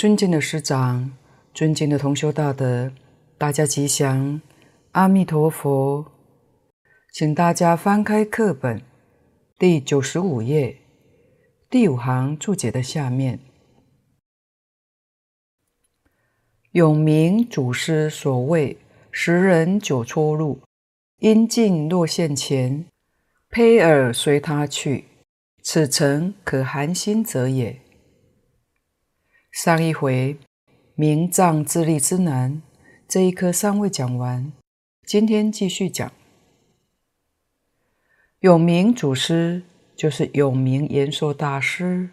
尊敬的师长，尊敬的同修大德，大家吉祥，阿弥陀佛。请大家翻开课本第九十五页第五行注解的下面，永明祖师所谓“十人九出入，应尽若现前，披尔随他去，此诚可寒心者也。”上一回明藏自立之难这一课尚未讲完，今天继续讲。永明祖师就是永明延寿大师，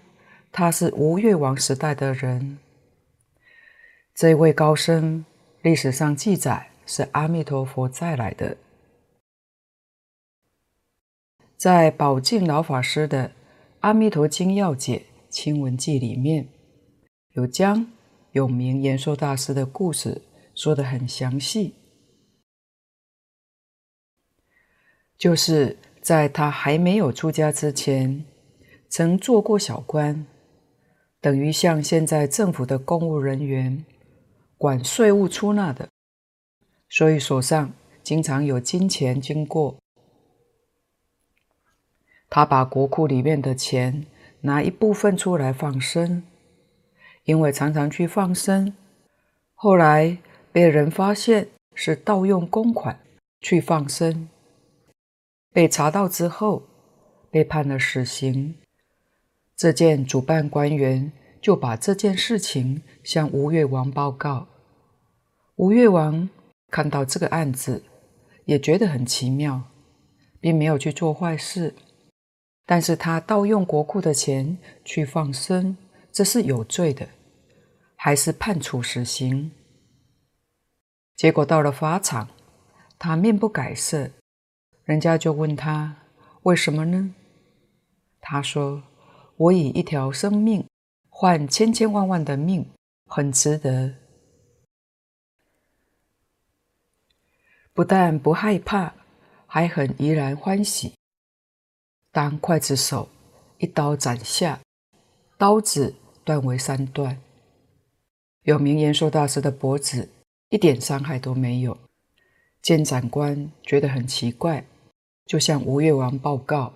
他是吴越王时代的人。这位高僧历史上记载是阿弥陀佛再来的，在宝静老法师的《阿弥陀经要解亲闻记》里面。有将永明延寿大师的故事说得很详细，就是在他还没有出家之前，曾做过小官，等于像现在政府的公务人员，管税务出纳的，所以手上经常有金钱经过。他把国库里面的钱拿一部分出来放生。因为常常去放生，后来被人发现是盗用公款去放生，被查到之后被判了死刑。这件主办官员就把这件事情向吴越王报告。吴越王看到这个案子，也觉得很奇妙，并没有去做坏事，但是他盗用国库的钱去放生，这是有罪的。还是判处死刑。结果到了法场，他面不改色，人家就问他为什么呢？他说：“我以一条生命换千千万万的命，很值得。不但不害怕，还很怡然欢喜。当刽子手一刀斩下，刀子断为三段。”有名延寿大师的脖子一点伤害都没有，监斩官觉得很奇怪，就向吴越王报告。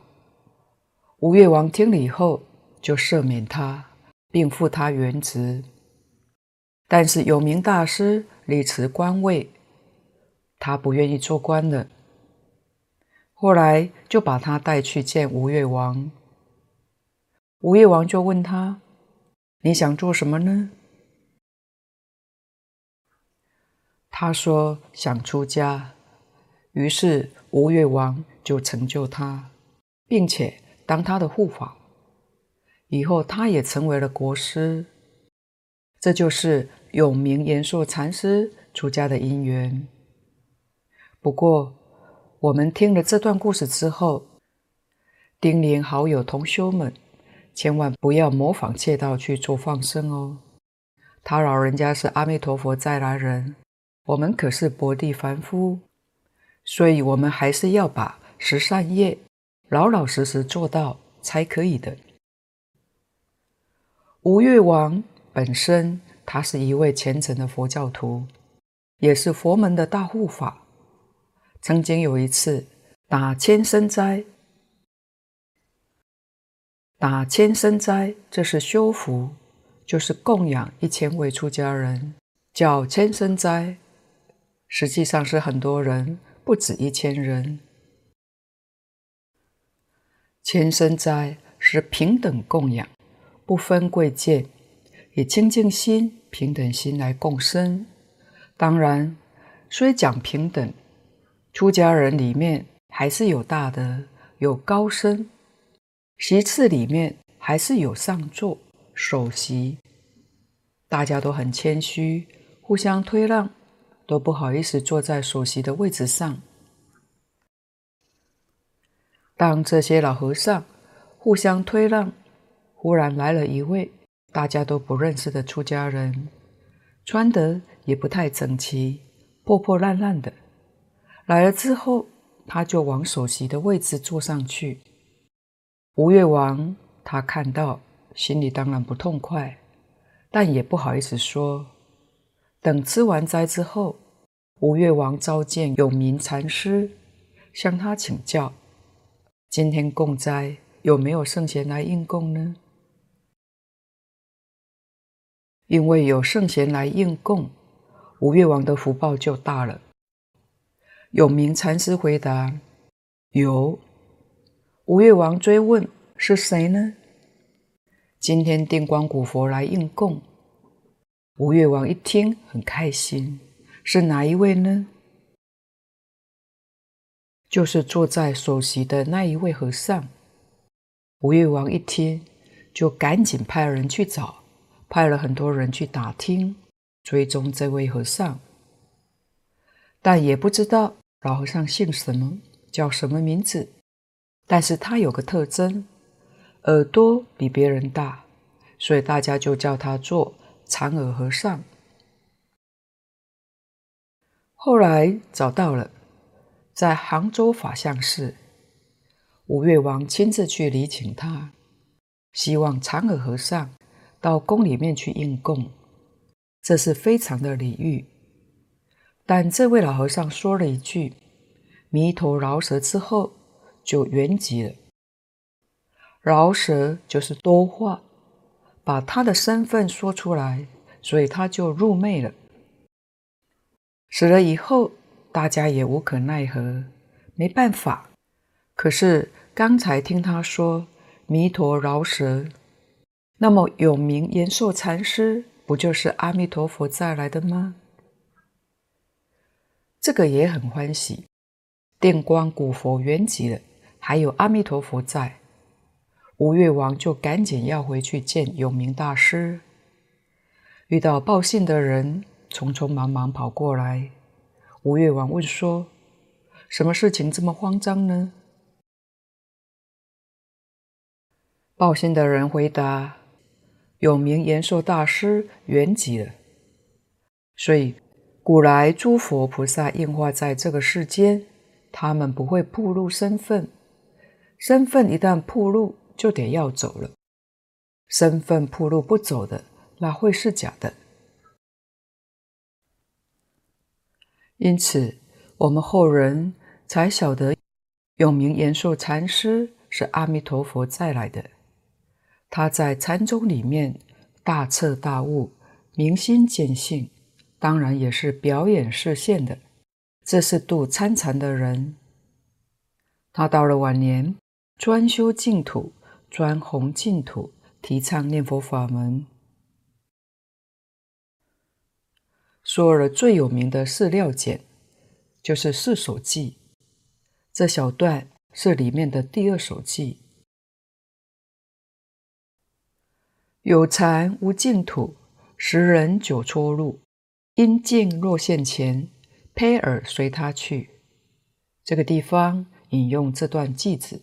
吴越王听了以后，就赦免他，并复他原职。但是有名大师力辞官位，他不愿意做官了。后来就把他带去见吴越王。吴越王就问他：“你想做什么呢？”他说想出家，于是吴越王就成就他，并且当他的护法。以后他也成为了国师。这就是永明延寿禅师出家的因缘。不过，我们听了这段故事之后，叮咛好友同修们，千万不要模仿窃盗去做放生哦，他老人家是阿弥陀佛再来人。我们可是薄地凡夫，所以我们还是要把十善业老老实实做到才可以的。吴越王本身他是一位虔诚的佛教徒，也是佛门的大护法。曾经有一次打千僧斋，打千僧斋这是修福，就是供养一千位出家人，叫千僧斋。实际上是很多人，不止一千人。千僧斋是平等供养，不分贵贱，以清净心、平等心来共生。当然，虽讲平等，出家人里面还是有大德、有高僧，席次里面还是有上座、首席，大家都很谦虚，互相推让。都不好意思坐在首席的位置上。当这些老和尚互相推让，忽然来了一位大家都不认识的出家人，穿得也不太整齐，破破烂烂的。来了之后，他就往首席的位置坐上去。吴越王他看到，心里当然不痛快，但也不好意思说。等吃完斋之后，吴越王召见永明禅师，向他请教：今天供斋有没有圣贤来应供呢？因为有圣贤来应供，吴越王的福报就大了。永明禅师回答：有。吴越王追问：是谁呢？今天定光古佛来应供。吴越王一听很开心，是哪一位呢？就是坐在首席的那一位和尚。吴越王一听，就赶紧派人去找，派了很多人去打听，追踪这位和尚，但也不知道老和尚姓什么，叫什么名字。但是他有个特征。耳朵比别人大，所以大家就叫他做长耳和尚。后来找到了，在杭州法相寺，吴越王亲自去礼请他，希望长耳和尚到宫里面去应供，这是非常的礼遇。但这位老和尚说了一句“弥陀饶舌”之后，就圆寂了。饶舌就是多话，把他的身份说出来，所以他就入昧了。死了以后，大家也无可奈何，没办法。可是刚才听他说弥陀饶舌，那么永明延寿禅师不就是阿弥陀佛再来的吗？这个也很欢喜，电光古佛圆寂了，还有阿弥陀佛在。吴越王就赶紧要回去见永明大师，遇到报信的人，匆匆忙忙跑过来。吴越王问说：“什么事情这么慌张呢？”报信的人回答：“有名延寿大师圆寂了，所以古来诸佛菩萨应化在这个世间，他们不会暴露身份，身份一旦暴露。”就得要走了，身份暴露不走的，那会是假的？因此，我们后人才晓得永明延寿禅师是阿弥陀佛再来的。他在禅宗里面大彻大悟，明心见性，当然也是表演示现的。这是度参禅的人。他到了晚年，专修净土。专弘净土，提倡念佛法门。说了最有名的四料简，就是四首偈。这小段是里面的第二首偈：有禅无净土，十人九撮路。因境若现前，披尔随他去。这个地方引用这段偈子。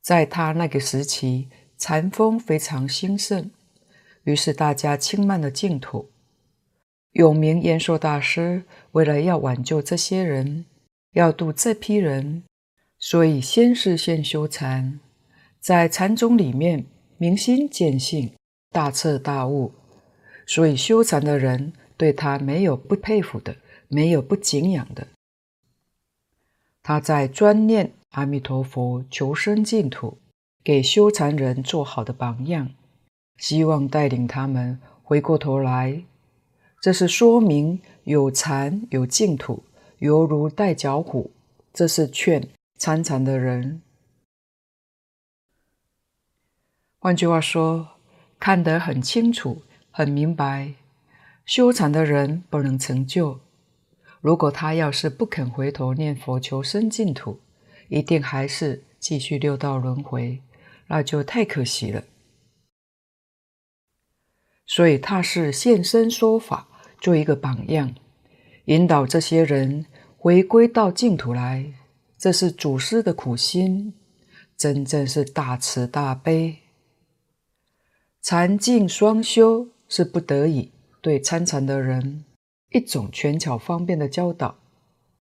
在他那个时期，禅风非常兴盛，于是大家轻慢了净土。永明延寿大师为了要挽救这些人，要度这批人，所以先是先修禅，在禅宗里面明心见性，大彻大悟，所以修禅的人对他没有不佩服的，没有不敬仰的。他在专念。阿弥陀佛，求生净土，给修禅人做好的榜样，希望带领他们回过头来。这是说明有禅有净土，犹如带脚虎。这是劝参禅的人。换句话说，看得很清楚，很明白，修禅的人不能成就。如果他要是不肯回头念佛求生净土，一定还是继续六道轮回，那就太可惜了。所以他是现身说法，做一个榜样，引导这些人回归到净土来。这是祖师的苦心，真正是大慈大悲。禅净双修是不得已对参禅的人一种权巧方便的教导，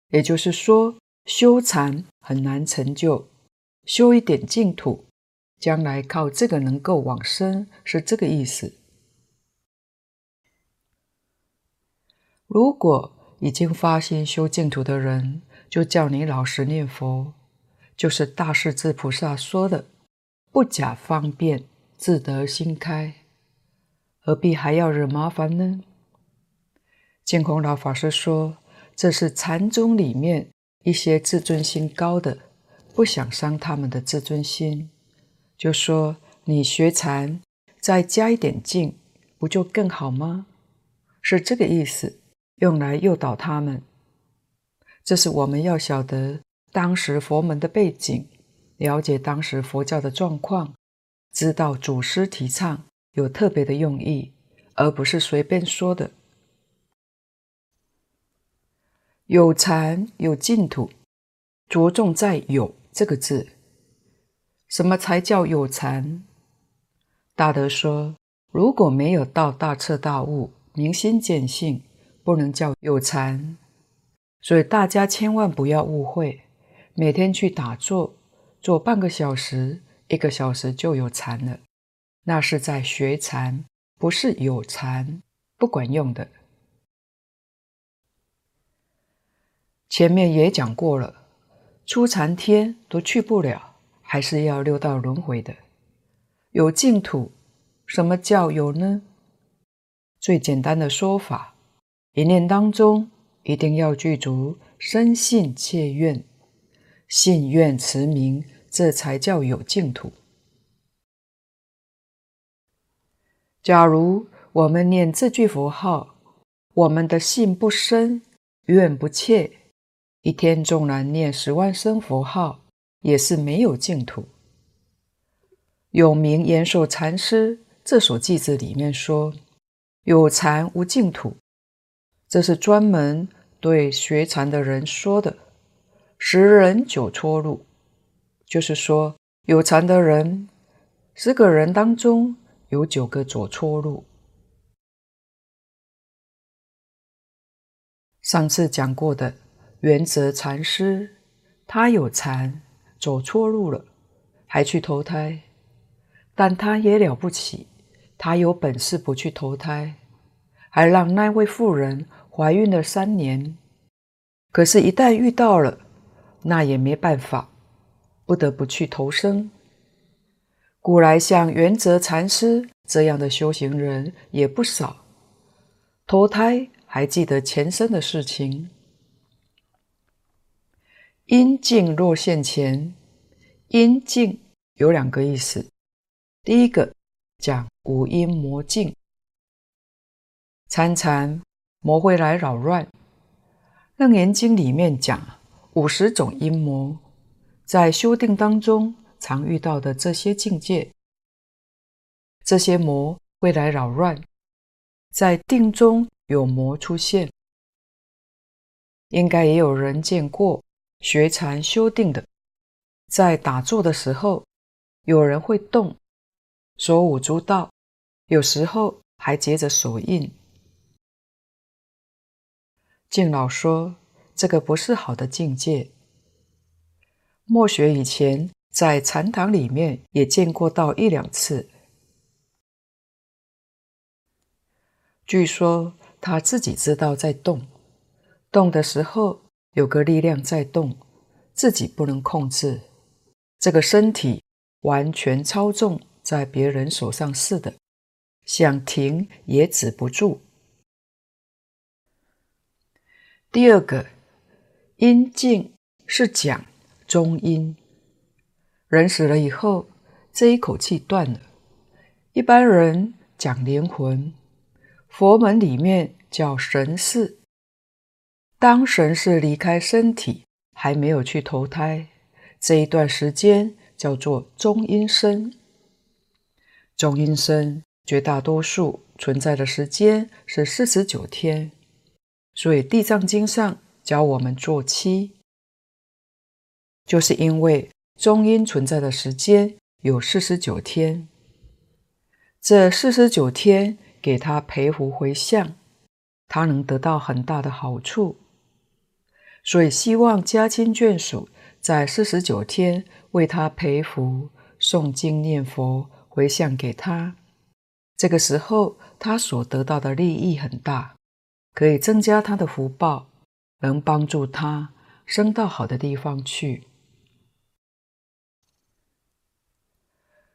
也就是说。修禅很难成就，修一点净土，将来靠这个能够往生，是这个意思。如果已经发心修净土的人，就叫你老实念佛，就是大势至菩萨说的“不假方便，自得心开”，何必还要惹麻烦呢？净空老法师说，这是禅宗里面一些自尊心高的，不想伤他们的自尊心，就说你学禅再加一点劲，不就更好吗？是这个意思，用来诱导他们。这是我们要晓得当时佛门的背景，了解当时佛教的状况，知道祖师提倡有特别的用意，而不是随便说的。有禅有净土，着重在“有”这个字。什么才叫有禅？大德说，如果没有到大彻大悟、明心见性，不能叫有禅。所以大家千万不要误会，每天去打坐，坐半个小时、一个小时就有禅了，那是在学禅，不是有禅，不管用的。前面也讲过了，初禅天都去不了，还是要六道轮回的。有净土，什么叫有呢？最简单的说法，一念当中。一定要具足深信切愿，信愿持名，这才叫有净土。假如我们念这句佛号，我们的信不深，愿不切，一天纵然念十万声佛号，也是没有净土。有名延寿禅师这首偈子里面说：“有禅无净土”，这是专门。对学禅的人说的“十人九错路”，就是说有禅的人，十个人当中有九个走错路。上次讲过的圆泽禅师，他有禅，走错路了，还去投胎，但他也了不起，他有本事不去投胎，还让那位妇人。怀孕了三年，可是，一旦遇到了，那也没办法，不得不去投生。古来像圆泽禅师这样的修行人也不少，投胎还记得前生的事情。因境若现前，因境有两个意思，第一个讲五阴魔境，参禅。魔会来扰乱，《楞严经》里面讲五十种阴魔，在修定当中常遇到的这些境界，这些魔会来扰乱，在定中有魔出现，应该也有人见过学禅修定的，在打坐的时候，有人会动，手舞足蹈，有时候还结着手印。敬老说：“这个不是好的境界。末学以前在禅堂里面也见过到一两次。据说他自己知道在动，动的时候有个力量在动，自己不能控制，这个身体完全操纵在别人手上似的，想停也止不住。”第二个阴境是讲中阴，人死了以后，这一口气断了。一般人讲灵魂，佛门里面叫神识。当神识离开身体，还没有去投胎，这一段时间叫做中阴身。中阴身绝大多数存在的时间是四十九天。所以《地藏经》上教我们做七，就是因为中阴存在的时间有四十九天，这四十九天给他培福回向，他能得到很大的好处。所以希望家亲眷属在四十九天为他培福、诵经念佛、回向给他，这个时候他所得到的利益很大。可以增加他的福报，能帮助他升到好的地方去。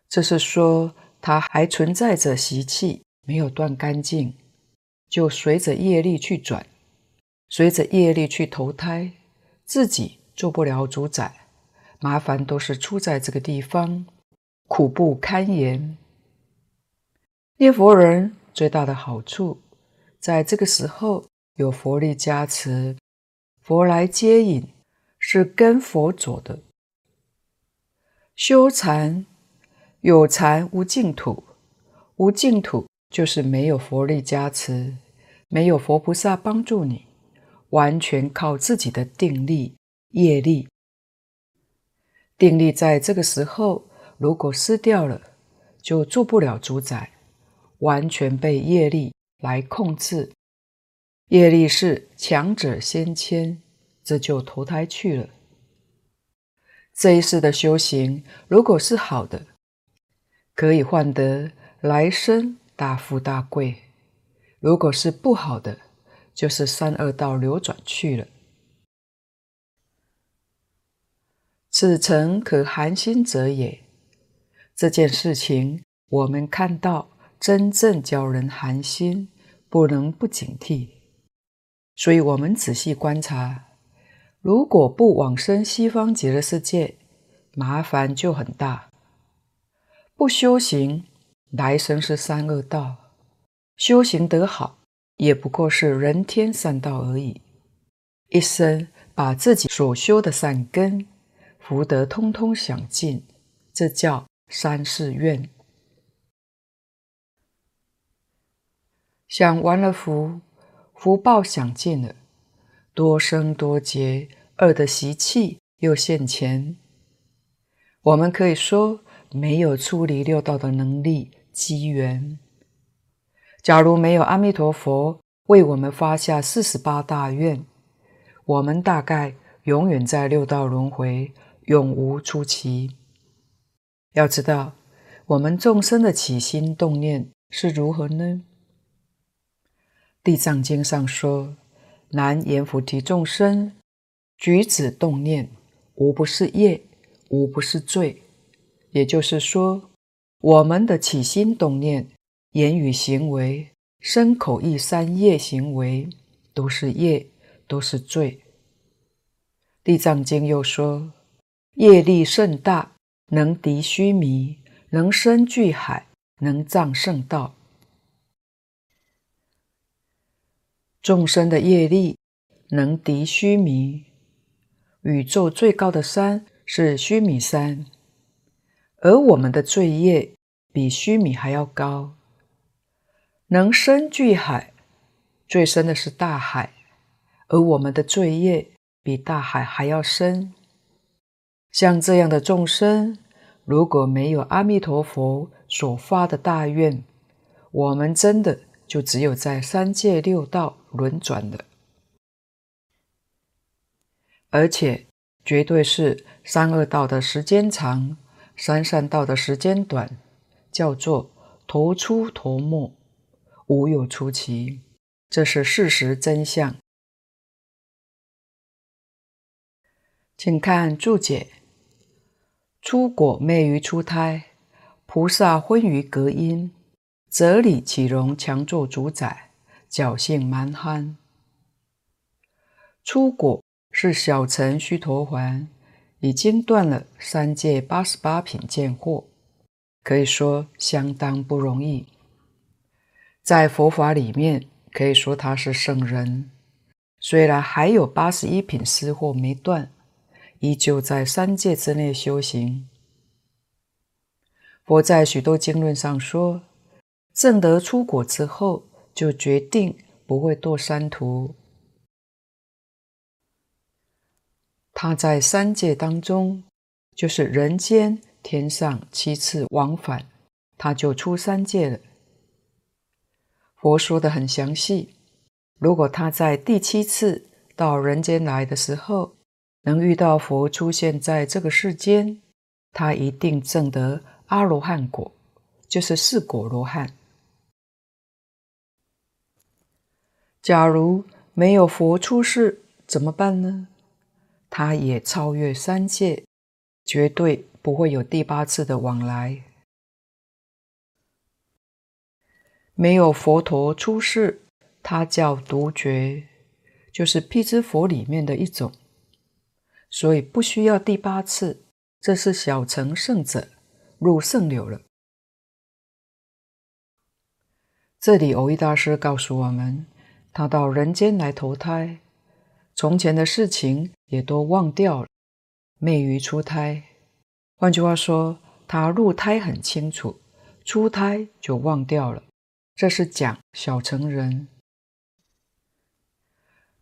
这是说他还存在着习气，没有断干净，就随着业力去转，随着业力去投胎，自己做不了主宰，麻烦都是出在这个地方，苦不堪言。念佛人最大的好处，在这个时候有佛力加持，佛来接引，是跟佛走的。修禅，有禅无净土，无净土就是没有佛力加持，没有佛菩萨帮助你，完全靠自己的定力、业力。定力在这个时候如果失掉了，就做不了主宰。完全被业力来控制，业力是强者先迁，这就投胎去了。这一世的修行，如果是好的，可以换得来生大富大贵；如果是不好的，就是三恶道流转去了。此诚可寒心者也。这件事情，我们看到。真正教人寒心，不能不警惕。所以，我们仔细观察，如果不往生西方极乐世界，麻烦就很大。不修行，来生是三恶道；修行得好，也不过是人天三道而已。一生把自己所修的善根福德通通享尽，这叫三世愿。享完了福，福报享尽了，多生多劫恶的习气又现前。我们可以说没有出离六道的能力机缘。假如没有阿弥陀佛为我们发下四十八大愿，我们大概永远在六道轮回，永无出期。要知道，我们众生的起心动念是如何呢？地藏经上说：“南阎浮提众生举止动念，无不是业，无不是罪。”也就是说，我们的起心动念、言语行为、身口意三业行为，都是业，都是罪。地藏经又说：“业力甚大，能敌须弥，能生巨海，能障圣道。”众生的业力能敌须弥，宇宙最高的山是须弥山，而我们的罪业比须弥还要高，能生巨海，最深的是大海，而我们的罪业比大海还要深。像这样的众生，如果没有阿弥陀佛所发的大愿，我们真的就只有在三界六道。轮转的，而且绝对是三恶道的时间长，三善道的时间短，叫做头出头没，无有出奇，这是事实真相。请看注解：出果昧于出胎，菩萨昏于隔阴，则理岂容强作主宰？侥幸蛮憨，出果是小乘须陀洹，已经断了三界八十八品见惑，可以说相当不容易。在佛法里面，可以说他是圣人，虽然还有八十一品思惑没断，依旧在三界之内修行。佛在许多经论上说，证得出果之后。就决定不会堕三途。他在三界当中，就是人间、天上七次往返，他就出三界了。佛说的很详细，如果他在第七次到人间来的时候，能遇到佛出现在这个世间，他一定证得阿罗汉果，就是四果罗汉。假如没有佛出世，怎么办呢？他也超越三界，绝对不会有第八次的往来。没有佛陀出世，他叫独觉，就是辟支佛里面的一种，所以不需要第八次。这是小乘圣者入圣流了。这里蕅益大师告诉我们，他到人间来投胎，从前的事情也都忘掉了，昧于出胎。换句话说，他入胎很清楚，出胎就忘掉了。这是讲小乘人，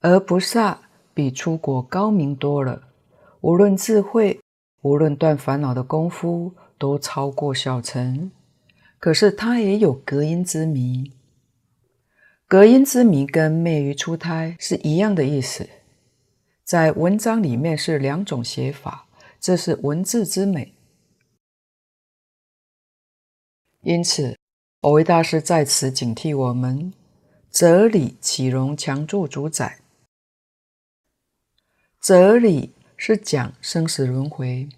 而菩萨比出国高明多了，无论智慧。无论断烦恼的功夫都超过小乘，可是他也有隔音之迷。隔音之谜跟昧于出胎是一样的意思，在文章里面是两种写法，这是文字之美。因此，蕅益大师在此警惕我们：哲理岂容强作主宰？哲理。是讲生死轮回，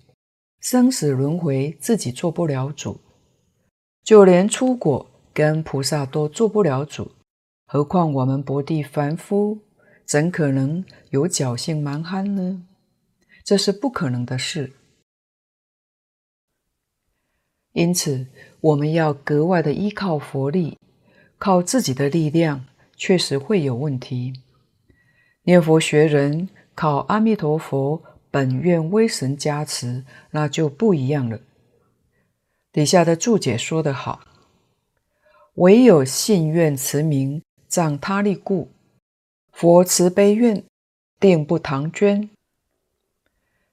生死轮回自己做不了主，就连出果跟菩萨都做不了主，何况我们薄地凡夫，怎可能有侥幸蛮憨呢？这是不可能的事。因此，我们要格外的依靠佛力，靠自己的力量，确实会有问题。念佛学人靠阿弥陀佛。本愿威神加持，那就不一样了。底下的注解说得好：“唯有信愿持名，仗他力故，佛慈悲愿，定不唐捐。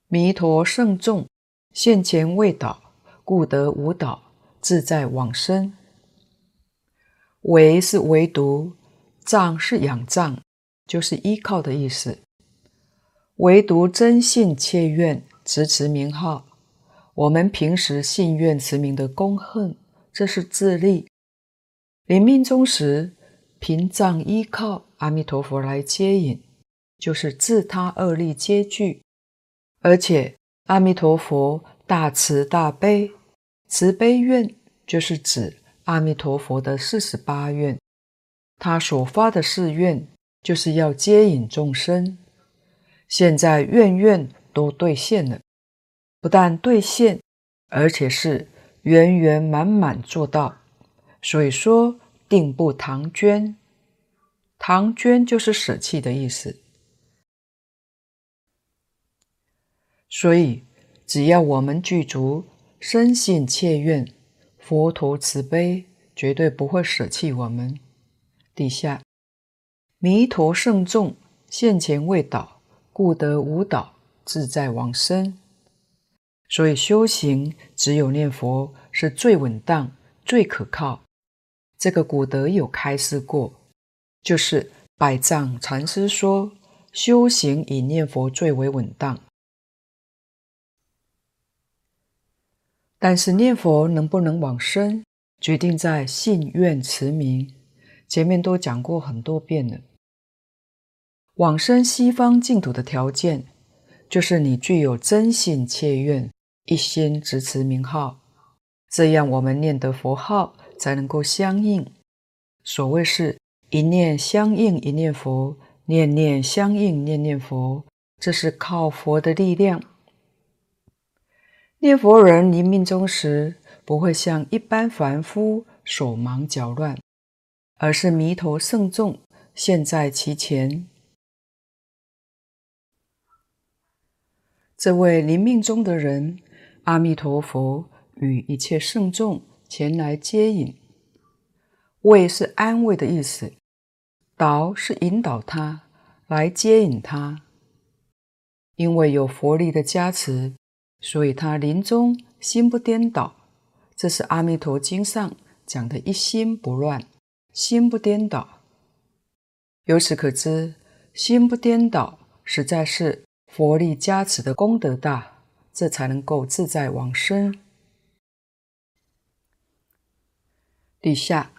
弥陀圣众现前未倒，故得无倒，自在往生。唯是唯独，仗是仰仗，就是依靠的意思。”唯独真信切愿持持名号，我们平时信愿持名的功恨，这是自利。临命终时，凭仗依靠阿弥陀佛来接引，就是自他二力皆具。而且阿弥陀佛大慈大悲，慈悲愿就是指阿弥陀佛的四十八愿，他所发的誓愿就是要接引众生。现在愿愿都兑现了，不但兑现，而且是圆圆满满做到。所以说，定不唐捐，唐捐就是舍弃的意思。所以，只要我们具足深信切愿，佛陀慈悲，绝对不会舍弃我们。底下，弥陀圣众现前未倒。故得无倒，自在往生。所以修行只有念佛是最稳当、最可靠。这个古德有开示过，就是百丈禅师说，修行以念佛最为稳当。但是念佛能不能往生，决定在信愿持名。前面都讲过很多遍了。往生西方净土的条件，就是你具有真信切愿，一心执持名号，这样我们念的佛号才能够相应。所谓是一念相应一念佛，念念相应念念佛，这是靠佛的力量。念佛人临命终时，不会像一般凡夫手忙脚乱，而是弥陀圣众现在其前。这位临命终的人，阿弥陀佛与一切圣众前来接引。慰是安慰的意思，导是引导他来接引他。因为有佛力的加持，所以他临终心不颠倒。这是《阿弥陀经》上讲的一心不乱，心不颠倒。由此可知，心不颠倒实在是。佛力加持的功德大，这才能够自在往生。底下，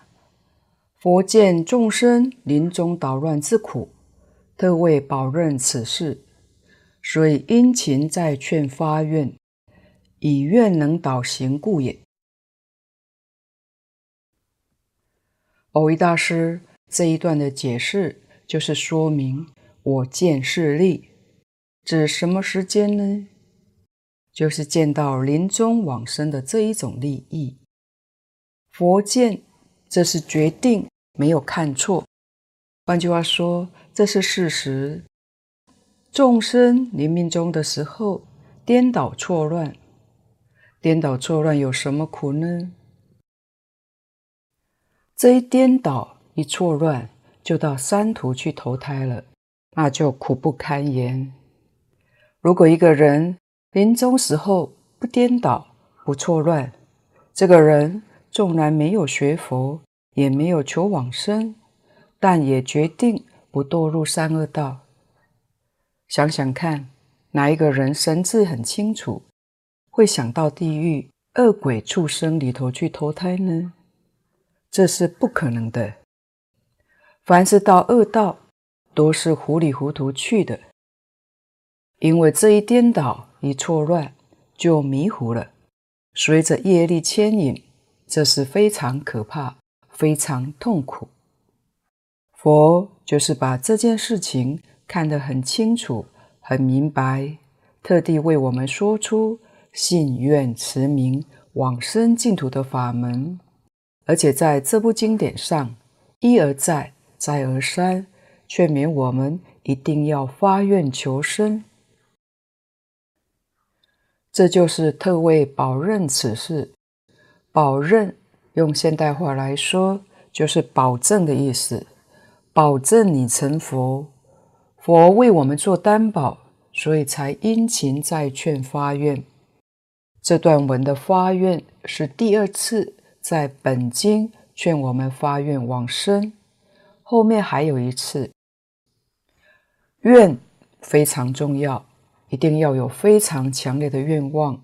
佛见众生临终捣乱之苦，特为保任此事，所以殷勤再劝发愿，以愿能导行故也。偶一大师这一段的解释，就是说明我见是利，指什么时间呢？就是见到临终往生的这一种利益。佛见，这是决定，没有看错。换句话说，这是事实。众生临命终的时候，颠倒错乱，颠倒错乱有什么苦呢？这一颠倒一错乱，就到三途去投胎了，那就苦不堪言。如果一个人临终时候不颠倒不错乱，这个人。纵然没有学佛，也没有求往生，但也决定不堕入三恶道。想想看，哪一个人神智很清楚，会想到地狱、恶鬼、畜生里头去投胎呢？这是不可能的。凡是到恶道，都是糊里糊涂去的，因为这一颠倒、一错乱，就迷糊了，随着业力牵引。这是非常可怕、非常痛苦。佛就是把这件事情看得很清楚、很明白，特地为我们说出信愿持名往生净土的法门，而且在这部经典上一而再、再而三劝勉我们一定要发愿求生。这就是特为保任此事。保任用现代话来说，就是保证的意思，保证你成佛，佛为我们做担保，所以才殷勤再劝发愿。这段文的发愿是第二次在本经劝我们发愿往生，后面还有一次。愿非常重要，一定要有非常强烈的愿望，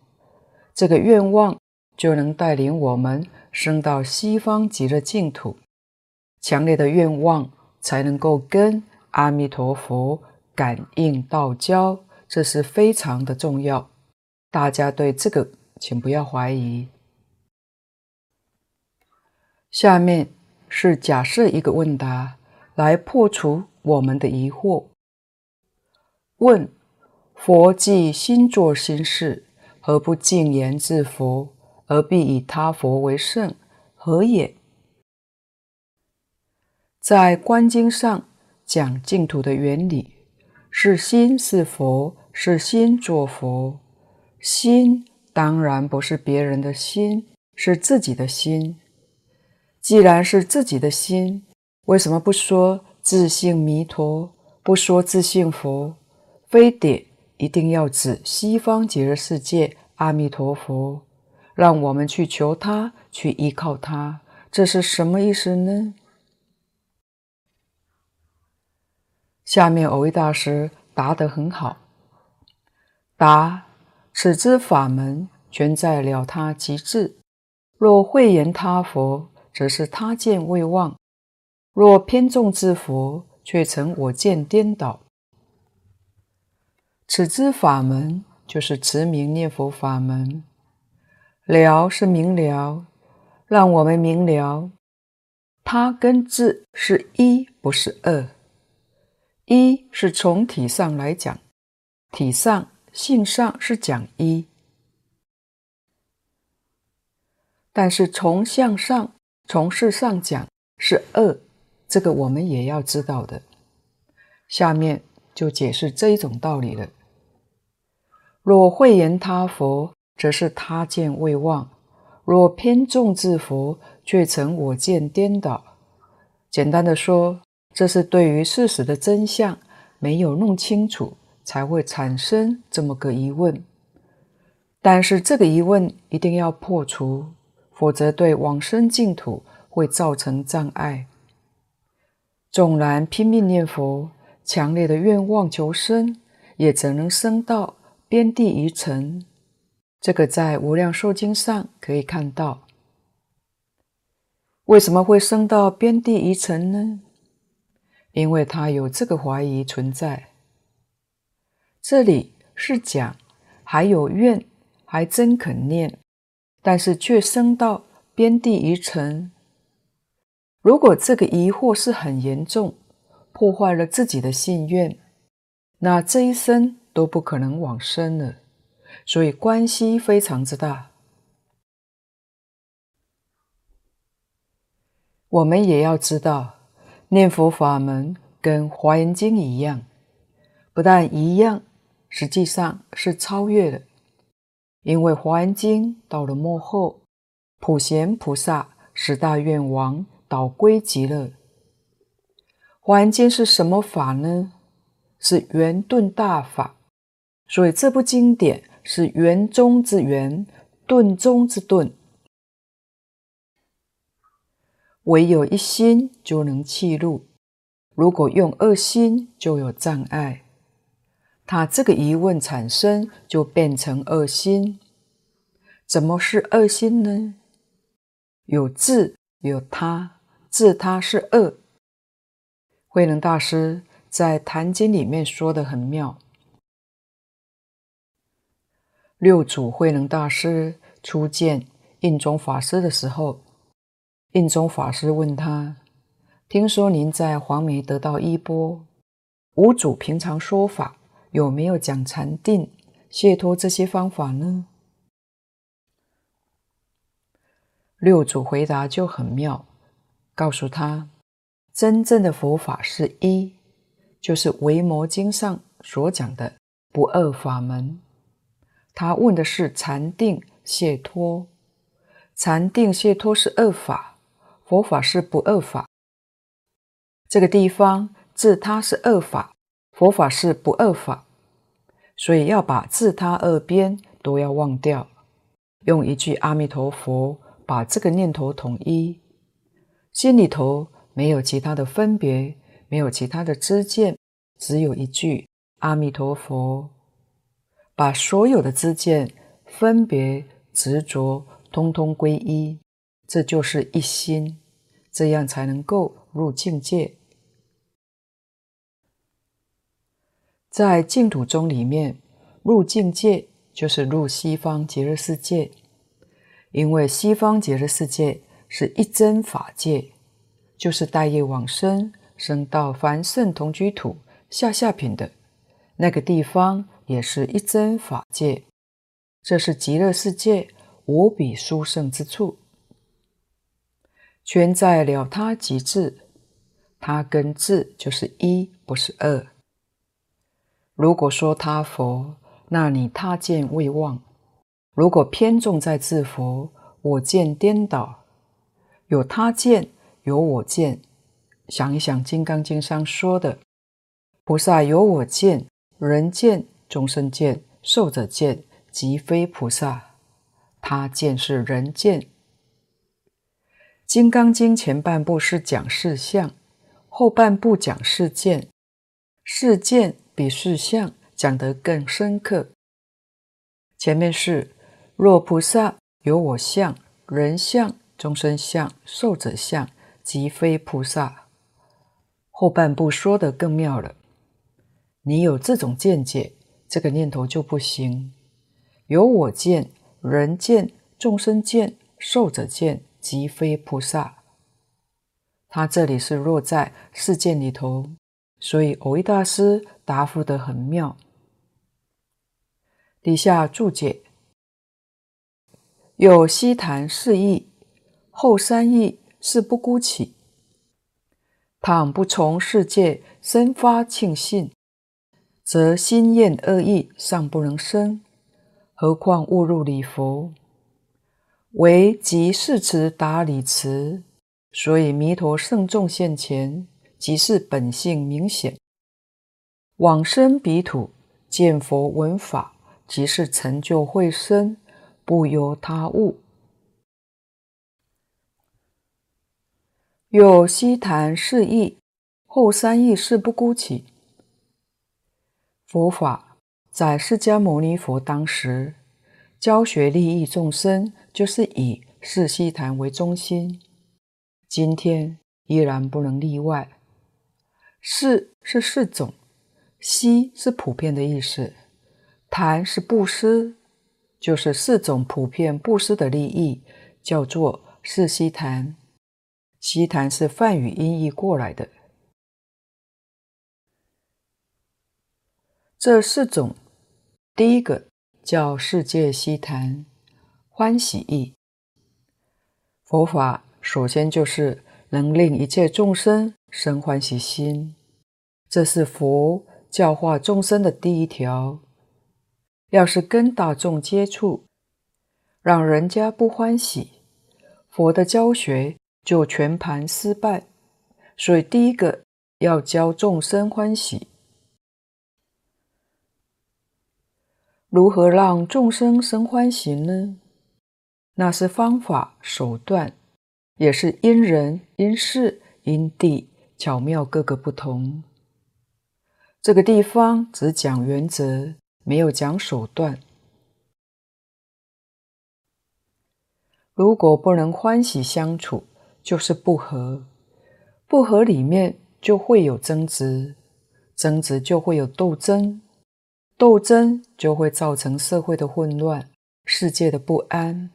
这个愿望。就能带领我们升到西方极乐净土。强烈的愿望才能够跟阿弥陀佛感应道交，这是非常的重要。大家对这个请不要怀疑。下面是假设一个问答，来破除我们的疑惑。问：佛既心作心事，何不净言自佛？而必以他佛为圣，何也？在《观经》上讲净土的原理，是心是佛，是心作佛。心当然不是别人的心，是自己的心。既然是自己的心，为什么不说自性弥陀，不说自性佛，非得一定要指西方极乐世界阿弥陀佛？让我们去求他，去依靠他，这是什么意思呢？下面蕅益大师答得很好，答：此之法门全在了他极致。若慧言他佛，则是他见未忘；若偏重自佛，却成我见颠倒。此之法门，就是持名念佛法门。了是明了，让我们明了，他跟智是一，不是二。一是从体上来讲，体上性上是讲一，但是从相上、从事上讲是二，这个我们也要知道的。下面就解释这一种道理了。若讳言他佛。则是他见未忘，若偏重自佛，却成我见颠倒。简单的说，这是对于事实的真相没有弄清楚，才会产生这么个疑问。但是这个疑问一定要破除，否则对往生净土会造成障碍。纵然拼命念佛，强烈的愿望求生，也只能生到边地余尘。这个在《无量寿经》上可以看到。为什么会生到边地遗尘呢？因为他有这个怀疑存在。这里是讲还有愿，还真肯念，但是却生到边地遗尘。如果这个疑惑是很严重，破坏了自己的信愿，那这一生都不可能往生了。所以关系非常之大。我们也要知道，念佛法门跟《华严经》一样，不但一样，实际上是超越了。因为《华严经》到了末后，普贤菩萨十大愿王导归极乐。《华严经》是什么法呢？是圆顿大法。所以这部经典是圆中之圆，顿中之顿。唯有一心就能契入，如果用二心就有障碍。他这个疑问产生，就变成二心。怎么是二心呢？有自有他，自他是二。慧能大师在《坛经》里面说得很妙。六祖慧能大师初见印宗法师的时候。印宗法师问他：“听说您在黄梅得到衣钵，五祖平常说法有没有讲禅定、解脱这些方法呢？”六祖回答就很妙，告诉他：“真正的佛法是一，就是《维摩经》上所讲的不二法门。”他问的是禅定、解脱，禅定、解脱是二法。佛法是不二法，这个地方自他是二法，佛法是不二法，所以要把自他二边都要忘掉，用一句阿弥陀佛把这个念头统一，心里头没有其他的分别，没有其他的知见，只有一句阿弥陀佛，把所有的知见、分别、执着通通归一。这就是一心，这样才能够入境界。在净土宗里面，入境界就是入西方极乐世界，因为西方极乐世界是一真法界，就是大业往生，生到凡圣同居土下下品的那个地方，也是一真法界。这是极乐世界无比殊胜之处。全在了他即自，他跟自就是一，不是二。如果说他佛，那你他见未忘；如果偏重在自佛，我见颠倒，有他见，有我见。想一想《金刚经》上说的，菩萨有我见，人见，众生见，寿者见，即非菩萨。他见是人见。《金刚经》前半部是讲事相，后半部讲事见。事见比事相讲得更深刻。前面是若菩萨有我相、人相、众生相、寿者相，即非菩萨。后半部说得更妙了。你有这种见解，这个念头就不行。有我见、人见、众生见、寿者见。即非菩萨，他这里是落在世见里头，所以蕅益大师答复得很妙。底下注解：有悉檀四义，后三义是不孤起。倘不从世界生发庆信，则心厌二意尚不能生，何况误入礼佛？唯即是词达理词，所以弥陀圣众现前，即是本性明显。往生彼土，见佛闻法，即是成就慧身，不由他物。又悉谈四义，后三义是不孤起。佛法在释迦牟尼佛当时。教学利益众生，就是以四悉檀为中心。今天依然不能例外。四是四种，悉是普遍的意思，檀是布施，就是四种普遍布施的利益，叫做四悉檀。悉檀是梵语音译过来的。这四种，第一个叫世界悉檀，欢喜意。佛法首先就是能令一切众生生欢喜心，这是佛教化众生的第一条。要是跟大众接触，让人家不欢喜，佛的教学就全盘失败。所以第一个要教众生欢喜。如何让众生生欢喜呢？那是方法手段，也是因人因事因地巧妙各个不同。这个地方只讲原则，没有讲手段。如果不能欢喜相处，就是不和。不和里面就会有争执，争执就会有斗争。斗争就会造成社会的混乱，世界的不安。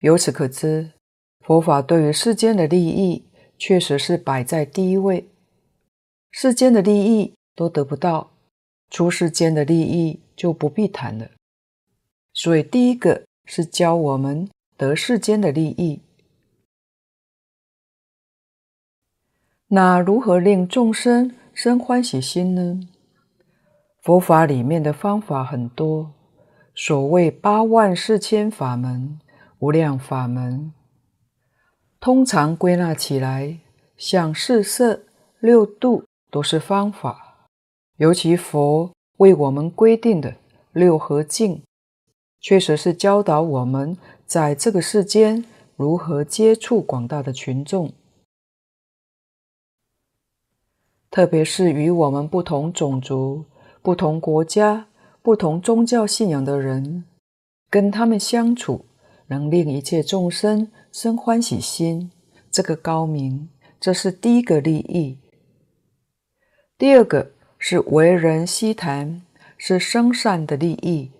由此可知，佛法对于世间的利益确实是摆在第一位。世间的利益都得不到，出世间的利益就不必谈了。所以，第一个是教我们得世间的利益。那如何令众生生欢喜心呢？佛法里面的方法很多，所谓八万四千法门、无量法门，通常归纳起来，像四摄、六度都是方法。尤其佛为我们规定的六和敬，确实是教导我们在这个世间如何接触广大的群众，特别是与我们不同种族。不同国家、不同宗教信仰的人，跟他们相处，能令一切众生生欢喜心，这个高明，这是第一个利益。第二个是为人悉檀，是生善的利益。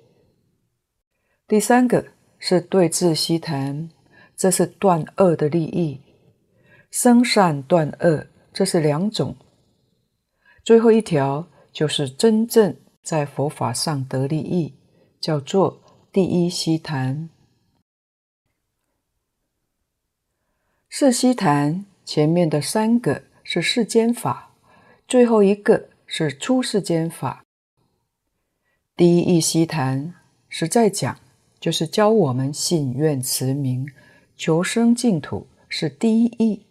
第三个是对治悉檀，这是断恶的利益。生善断恶，这是两种。最后一条。就是真正在佛法上得利益，叫做第一悉檀。四悉檀前面的三个是世间法，最后一个是出世间法。第一义悉檀实在讲，就是教我们信愿持名，求生净土是第一义。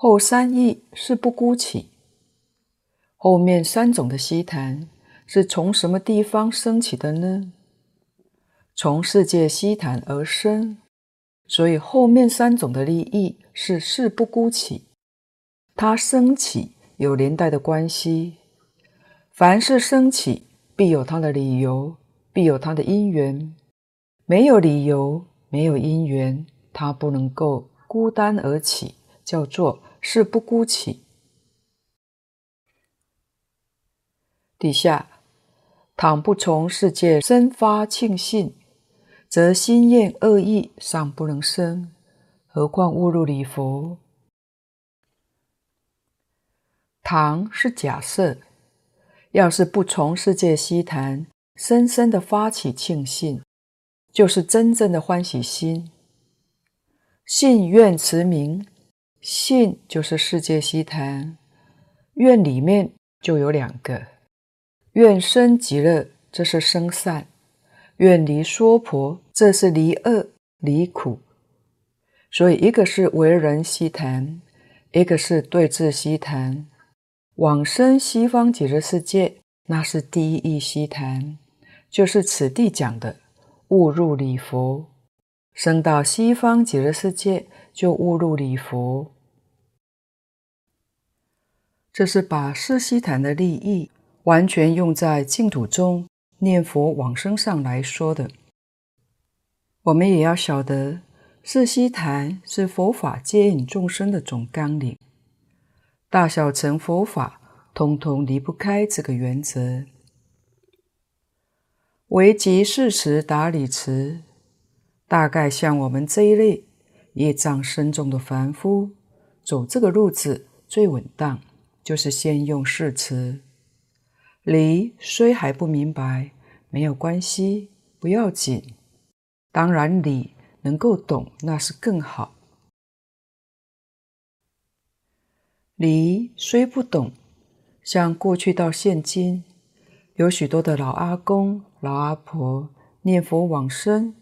后三义是不孤起，后面三种的悉檀是从什么地方升起的呢？从世界悉檀而生，所以后面三种的利益是事不孤起，它升起有连带的关系。凡是升起，必有它的理由，必有它的因缘。没有理由，没有因缘，它不能够孤单而起，叫做。事不孤起。底下，倘不从世界生发庆信，则心厌恶意尚不能生，何况误入礼佛？倘是假设，要是不从世界悉檀，深深的发起庆信，就是真正的欢喜心，信愿持名。信就是世界悉檀，愿里面就有两个，愿生极乐，这是生善；愿离娑婆，这是离恶离苦。所以一个是为人悉檀，一个是对治悉檀。往生西方极乐世界，那是第一义悉檀，就是此地讲的误入礼佛。生到西方极乐世界，就误入礼佛。这是把四悉檀的利益完全用在净土中念佛往生上来说的。我们也要晓得，四悉檀是佛法接引众生的总纲领，大小乘佛法通通离不开这个原则。唯即事持达理持，大概像我们这一类业障深重的凡夫，走这个路子最稳当，就是先用事持。理虽还不明白，没有关系，不要紧。当然理能够懂，那是更好。理虽不懂，像过去到现今，有许多的老阿公、老阿婆念佛往生，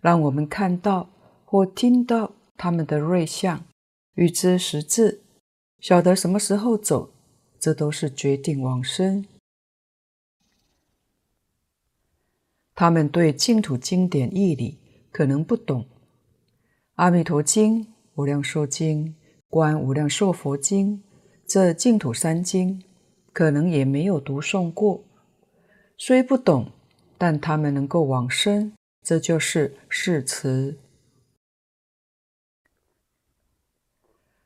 让我们看到或听到他们的瑞相，预知时至，晓得什么时候走，这都是决定往生。他们对净土经典义理可能不懂，《阿弥陀经》《无量寿经》《观无量寿佛经》这净土三经，可能也没有读诵过。虽不懂，但他们能够往生，这就是誓词。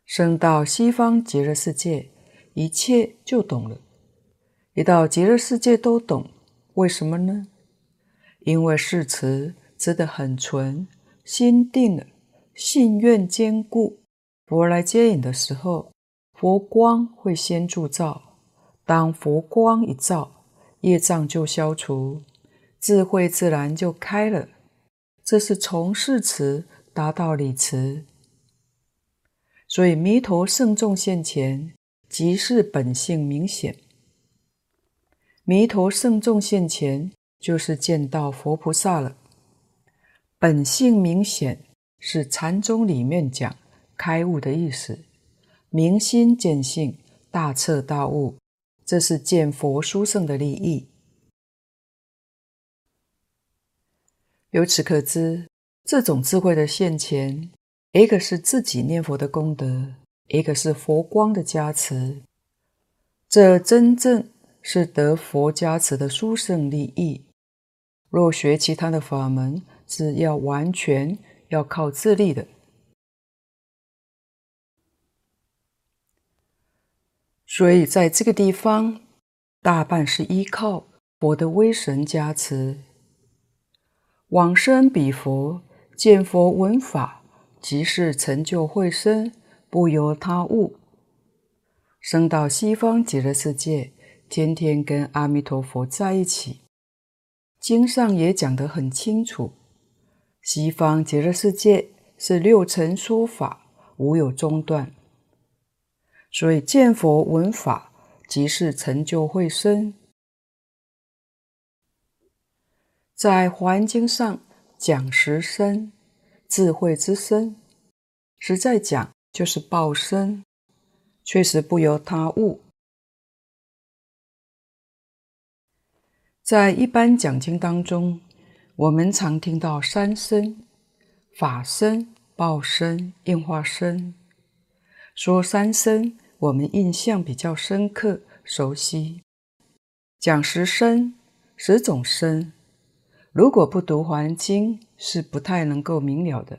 生到西方极乐世界，一切就懂了。一到极乐世界都懂，为什么呢？因为誓词持得很纯，心定了，信愿坚固。佛来接引的时候，佛光会先助照。当佛光一照，业障就消除，智慧自然就开了。这是从誓词达到理持。所以弥陀圣众现前，即是本性明显。弥陀圣众现前。就是见到佛菩萨了，本性明显是禅宗里面讲开悟的意思，明心见性，大彻大悟，这是见佛殊胜的利益。由此可知，这种智慧的现前，一个是自己念佛的功德，一个是佛光的加持，这真正是得佛加持的殊胜利益。若学其他的法门，是要完全要靠自力的。所以在这个地方，大半是依靠佛的威神加持。往生彼佛，见佛闻法，即是成就慧身，不由他物。生到西方极乐世界，天天跟阿弥陀佛在一起。经上也讲得很清楚，西方极乐世界是六尘说法，无有中断。所以见佛闻法，即是成就慧身。在华严经上讲实身，智慧之身，实在讲就是报身，确实不由他物。在一般讲经当中，我们常听到三身：法身、报身、应化身。说三身，我们印象比较深刻、熟悉。讲十身，十种身，如果不读《华严经》，是不太能够明了的。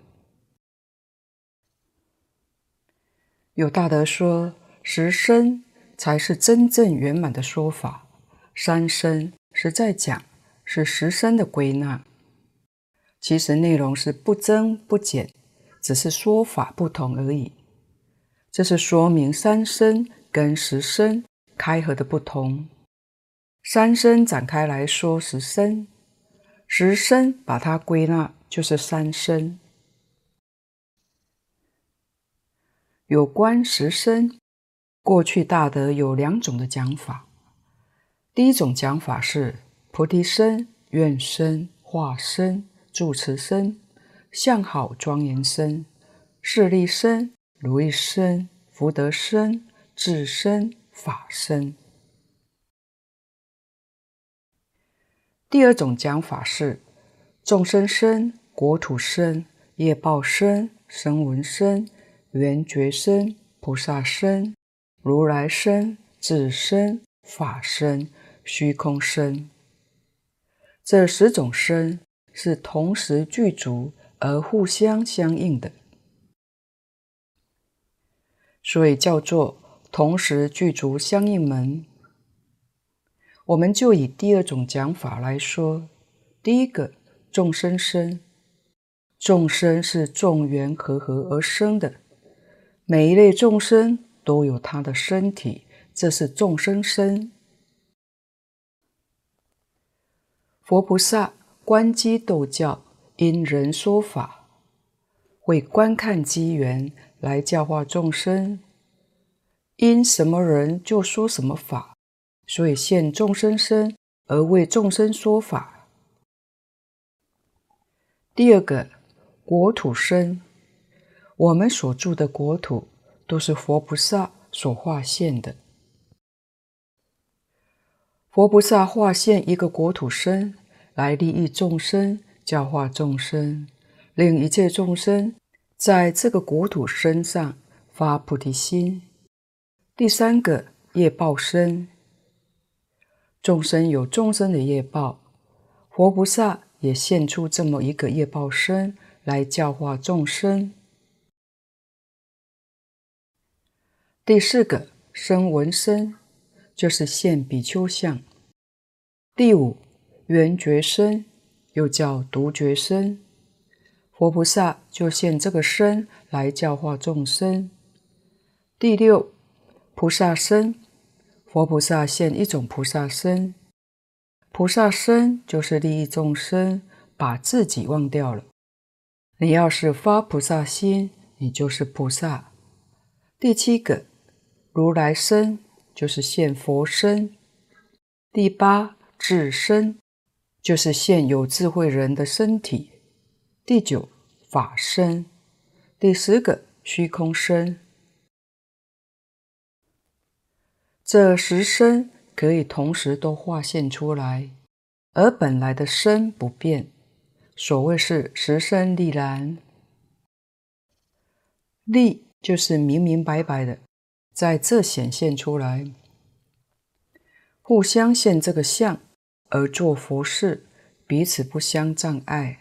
有大德说，十身才是真正圆满的说法，三身。实在讲是十身的归纳，其实内容是不增不减，只是说法不同而已。这是说明三身跟十身开合的不同。三身展开来说十身，十身把它归纳就是三身。有关十身，过去大德有两种的讲法。第一种讲法是菩提身、愿身、化身、住持身、相好庄严身、势力身、如意身、福德身、智身、法身。第二种讲法是众生身、国土身、业报身、声闻身、缘觉身、菩萨身、如来身、智身、法身。虚空身，这十种身是同时具足而互相相应的，所以叫做同时具足相应门。我们就以第二种讲法来说，第一个众生身，众生是众缘和合而生的，每一类众生都有他的身体，这是众生身。佛菩萨观机逗教，因人说法，会观看机缘来教化众生，因什么人就说什么法，所以现众生身而为众生说法。第二个国土身，我们所住的国土都是佛菩萨所化现的。佛菩萨化现一个国土身，来利益众生，教化众生，令一切众生在这个国土身上发菩提心。第三个业报身，众生有众生的业报，佛菩萨也现出这么一个业报身来教化众生。第四个声闻身。就是现比丘相。第五，缘觉身，又叫独觉身，佛菩萨就现这个身来教化众生。第六，菩萨身，佛菩萨现一种菩萨身，菩萨身就是利益众生，把自己忘掉了。你要是发菩萨心，你就是菩萨。第七个，如来身。就是现佛身，第八智身，就是现有智慧人的身体，第九法身，第十个虚空身。这十身可以同时都化现出来，而本来的身不变，所谓是十身立然，立就是明明白白的。在这显现出来，互相现这个相而做佛事，彼此不相障碍，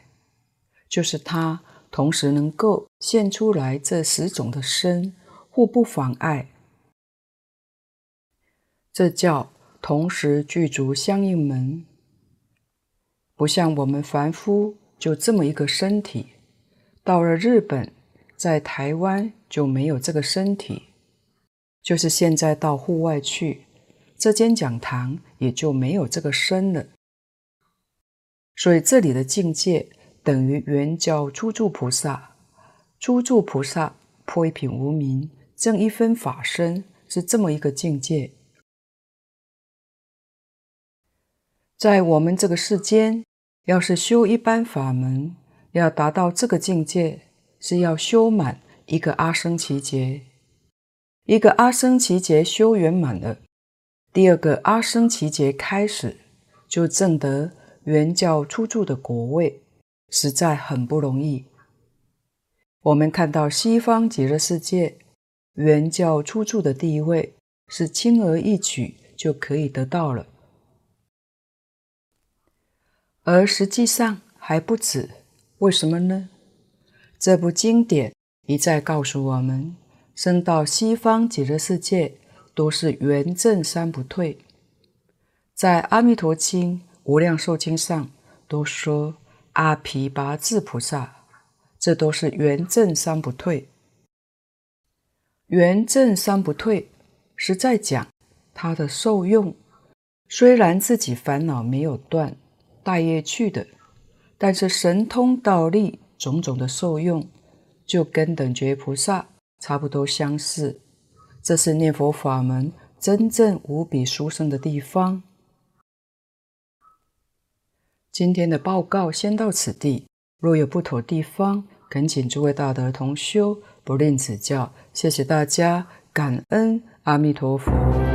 就是他同时能够现出来这十种的身，互不妨碍，这叫同时具足相应门。不像我们凡夫就这么一个身体，到了日本，在台湾就没有这个身体。就是现在到户外去，这间讲堂也就没有这个身了。所以这里的境界等于圆教初住菩萨，初住菩萨破一品无明，证一分法身，是这么一个境界。在我们这个世间，要是修一般法门，要达到这个境界，是要修满一个阿僧祇劫。一个阿僧祇劫修圆满了，第二个阿僧祇劫开始就证得原教初住的果位，实在很不容易。我们看到西方极乐世界原教初住的地位是轻而易举就可以得到了，而实际上还不止。为什么呢？这部经典一再告诉我们。生到西方极乐世界，都是圆正三不退。在《阿弥陀经》《无量寿经》上都说阿鞞跋致菩萨，这都是圆正三不退。圆正三不退是在讲他的受用，虽然自己烦恼没有断，拜业去的，但是神通道力种种的受用，就跟等觉菩萨。差不多相似，这是念佛法门真正无比殊胜的地方。今天的报告先到此地，若有不妥地方，恳请诸位大德同修不吝指教。谢谢大家，感恩阿弥陀佛。